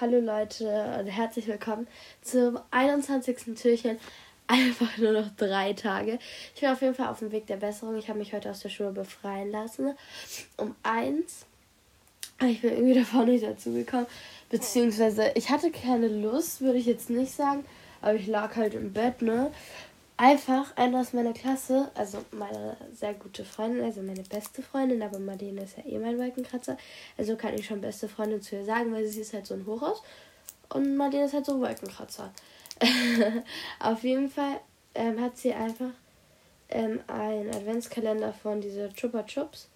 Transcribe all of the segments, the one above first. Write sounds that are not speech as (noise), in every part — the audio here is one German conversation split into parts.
Hallo Leute und herzlich willkommen zum 21. Türchen. Einfach nur noch drei Tage. Ich bin auf jeden Fall auf dem Weg der Besserung. Ich habe mich heute aus der Schule befreien lassen. Um eins. Ich bin irgendwie (laughs) davor nicht dazu gekommen. Beziehungsweise ich hatte keine Lust, würde ich jetzt nicht sagen. Aber ich lag halt im Bett, ne? Einfach einer aus meiner Klasse, also meine sehr gute Freundin, also meine beste Freundin, aber Marlene ist ja eh mein Wolkenkratzer. Also kann ich schon beste Freundin zu ihr sagen, weil sie ist halt so ein Hochhaus und Marlene ist halt so ein Wolkenkratzer. (laughs) Auf jeden Fall ähm, hat sie einfach ähm, einen Adventskalender von diese Chupa Chups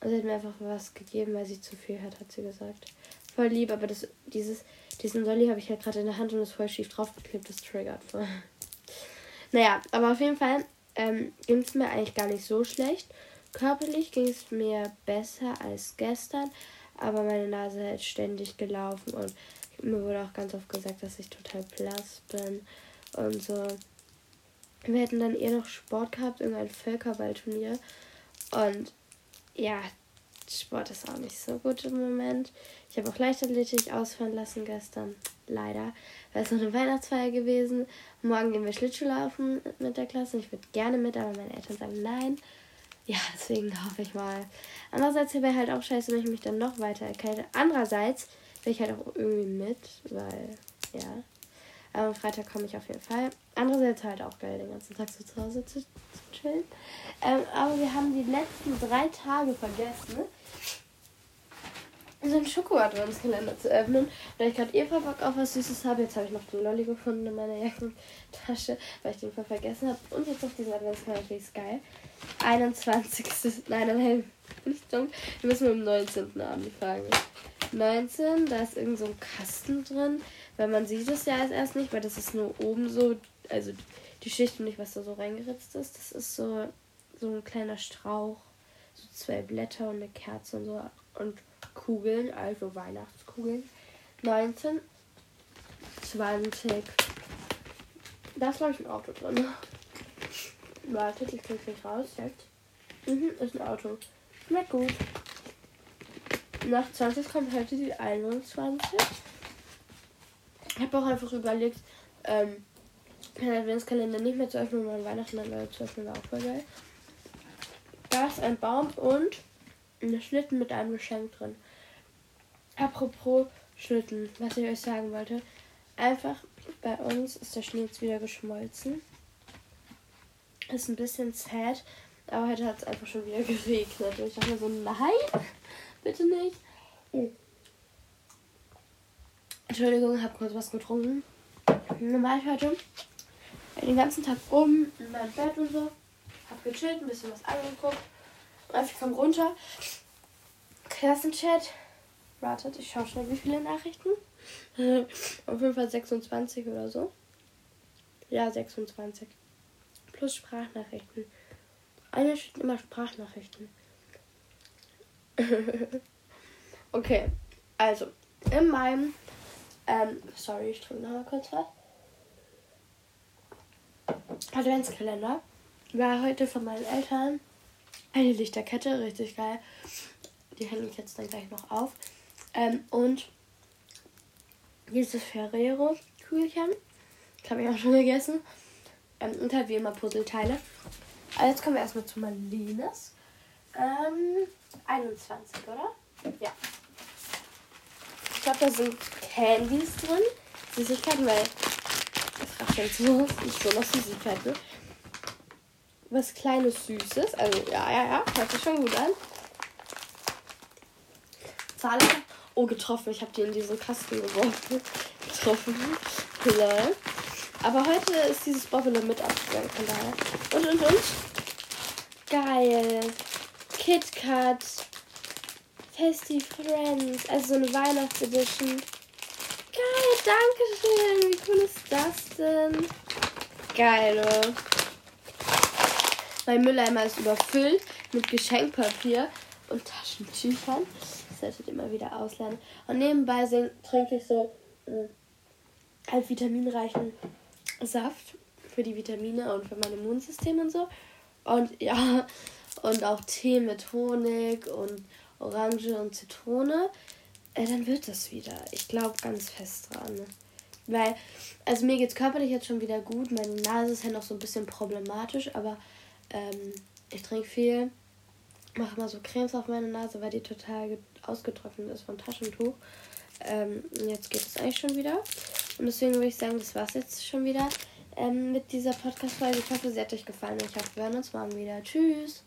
und sie hat mir einfach was gegeben, weil sie zu viel hat, hat sie gesagt. Voll lieb, aber das, dieses, diesen Dolly habe ich halt gerade in der Hand und ist voll schief draufgeklebt, das triggert voll. Naja, aber auf jeden Fall ähm, ging es mir eigentlich gar nicht so schlecht. Körperlich ging es mir besser als gestern, aber meine Nase hat ständig gelaufen und mir wurde auch ganz oft gesagt, dass ich total blass bin und so. Wir hätten dann eher noch Sport gehabt, irgendein Völkerballturnier. Und ja, Sport ist auch nicht so gut im Moment. Ich habe auch Leichtathletik ausfallen lassen gestern. Leider. Weil es noch eine Weihnachtsfeier gewesen. Morgen gehen wir Schlittschuhlaufen mit der Klasse. Ich würde gerne mit, aber meine Eltern sagen nein. Ja, deswegen hoffe ich mal. Andererseits wäre halt auch scheiße, wenn ich mich dann noch weiter erkälte. Andererseits will ich halt auch irgendwie mit, weil, ja. Aber am Freitag komme ich auf jeden Fall. Andererseits halt auch geil, den ganzen Tag so zu Hause zu, zu chillen. Ähm, aber wir haben die letzten drei Tage vergessen so einen Schoko-Adventskalender zu öffnen. Weil ich gerade eh voll Bock auf was Süßes habe. Jetzt habe ich noch den Lolli gefunden in meiner Jackentasche, weil ich den voll vergessen habe. Und jetzt noch diesen Adventskalender, finde ich geil. 21. Nein, nein, bin ich dumm. Wir müssen mit dem 19. anfangen. 19, da ist irgend so ein Kasten drin. Weil man sieht es ja erst nicht, weil das ist nur oben so, also die Schicht und nicht, was da so reingeritzt ist. Das ist so, so ein kleiner Strauch. So zwei Blätter und eine Kerze und so. Und Kugeln, also Weihnachtskugeln. 19, 20. Da ist, glaube ich, ein Auto drin. Wartet, ich kriege nicht raus jetzt. Mhm, ist ein Auto. Na gut. Nach 20 kommt heute die 21. Ich habe auch einfach überlegt, ähm, den Adventskalender nicht mehr zu öffnen, sondern Weihnachten dann zu öffnen, war auch voll geil. Da ist ein Baum und Schlitten mit einem Geschenk drin. Apropos Schlitten, was ich euch sagen wollte. Einfach bei uns ist der Schnee jetzt wieder geschmolzen. Ist ein bisschen sad, aber heute hat es einfach schon wieder (laughs) geregnet. Und ich dachte mir so, nein, bitte nicht. Oh. Entschuldigung, habe kurz was getrunken. Normal heute den ganzen Tag um in meinem Bett und so. Hab gechillt, ein bisschen was angeguckt. Einfach komm runter. Klassenchat. Wartet, ich schaue schnell, wie viele Nachrichten. (laughs) Auf jeden Fall 26 oder so. Ja, 26. Plus Sprachnachrichten. Einer steht immer Sprachnachrichten. (laughs) okay, also in meinem. Ähm, sorry, ich trinke nochmal kurz was. Adventskalender war heute von meinen Eltern eine Lichterkette, richtig geil. Die hänge ich jetzt dann gleich noch auf. Ähm, und dieses Ferrero-Kügelchen. Das habe ich auch schon gegessen. Ähm, und halt wie immer Puzzleteile. Also jetzt kommen wir erstmal zu Marlenes. Ähm, 21, oder? Ja. Ich glaube, da sind Candies drin. Süßigkeiten, weil das jetzt so, nicht so noch Süßigkeiten. Was kleines Süßes. Also, ja, ja, ja. Hört sich schon gut an. Zahle. Oh, getroffen. Ich habe die in diesen Kasten geworfen. (laughs) getroffen. Lol. Aber heute ist dieses Buffalo mit abgegangen. Und, und, und. Geil. KitKat. Tasty Friends. Also so eine Weihnachtsedition. Geil, danke schön. Wie cool ist das denn? Geil, oder? Mein Mülleimer ist überfüllt mit Geschenkpapier und Taschentüchern. Das solltet ihr immer wieder auslernen. Und nebenbei trinke ich so äh, halt vitaminreichen Saft für die Vitamine und für mein Immunsystem und so. Und ja, und auch Tee mit Honig und Orange und Zitrone. äh, dann wird das wieder. Ich glaube ganz fest dran. Weil, also mir geht es körperlich jetzt schon wieder gut. Meine Nase ist ja noch so ein bisschen problematisch, aber ähm, ich trinke viel. Mache mal so Cremes auf meine Nase, weil die total ausgetrocknet ist von Taschentuch. Ähm, jetzt geht es eigentlich schon wieder. Und deswegen würde ich sagen, das war es jetzt schon wieder ähm, mit dieser Podcast-Folge. Ich hoffe, sie hat euch gefallen. Ich hoffe, wir hören uns morgen wieder. Tschüss.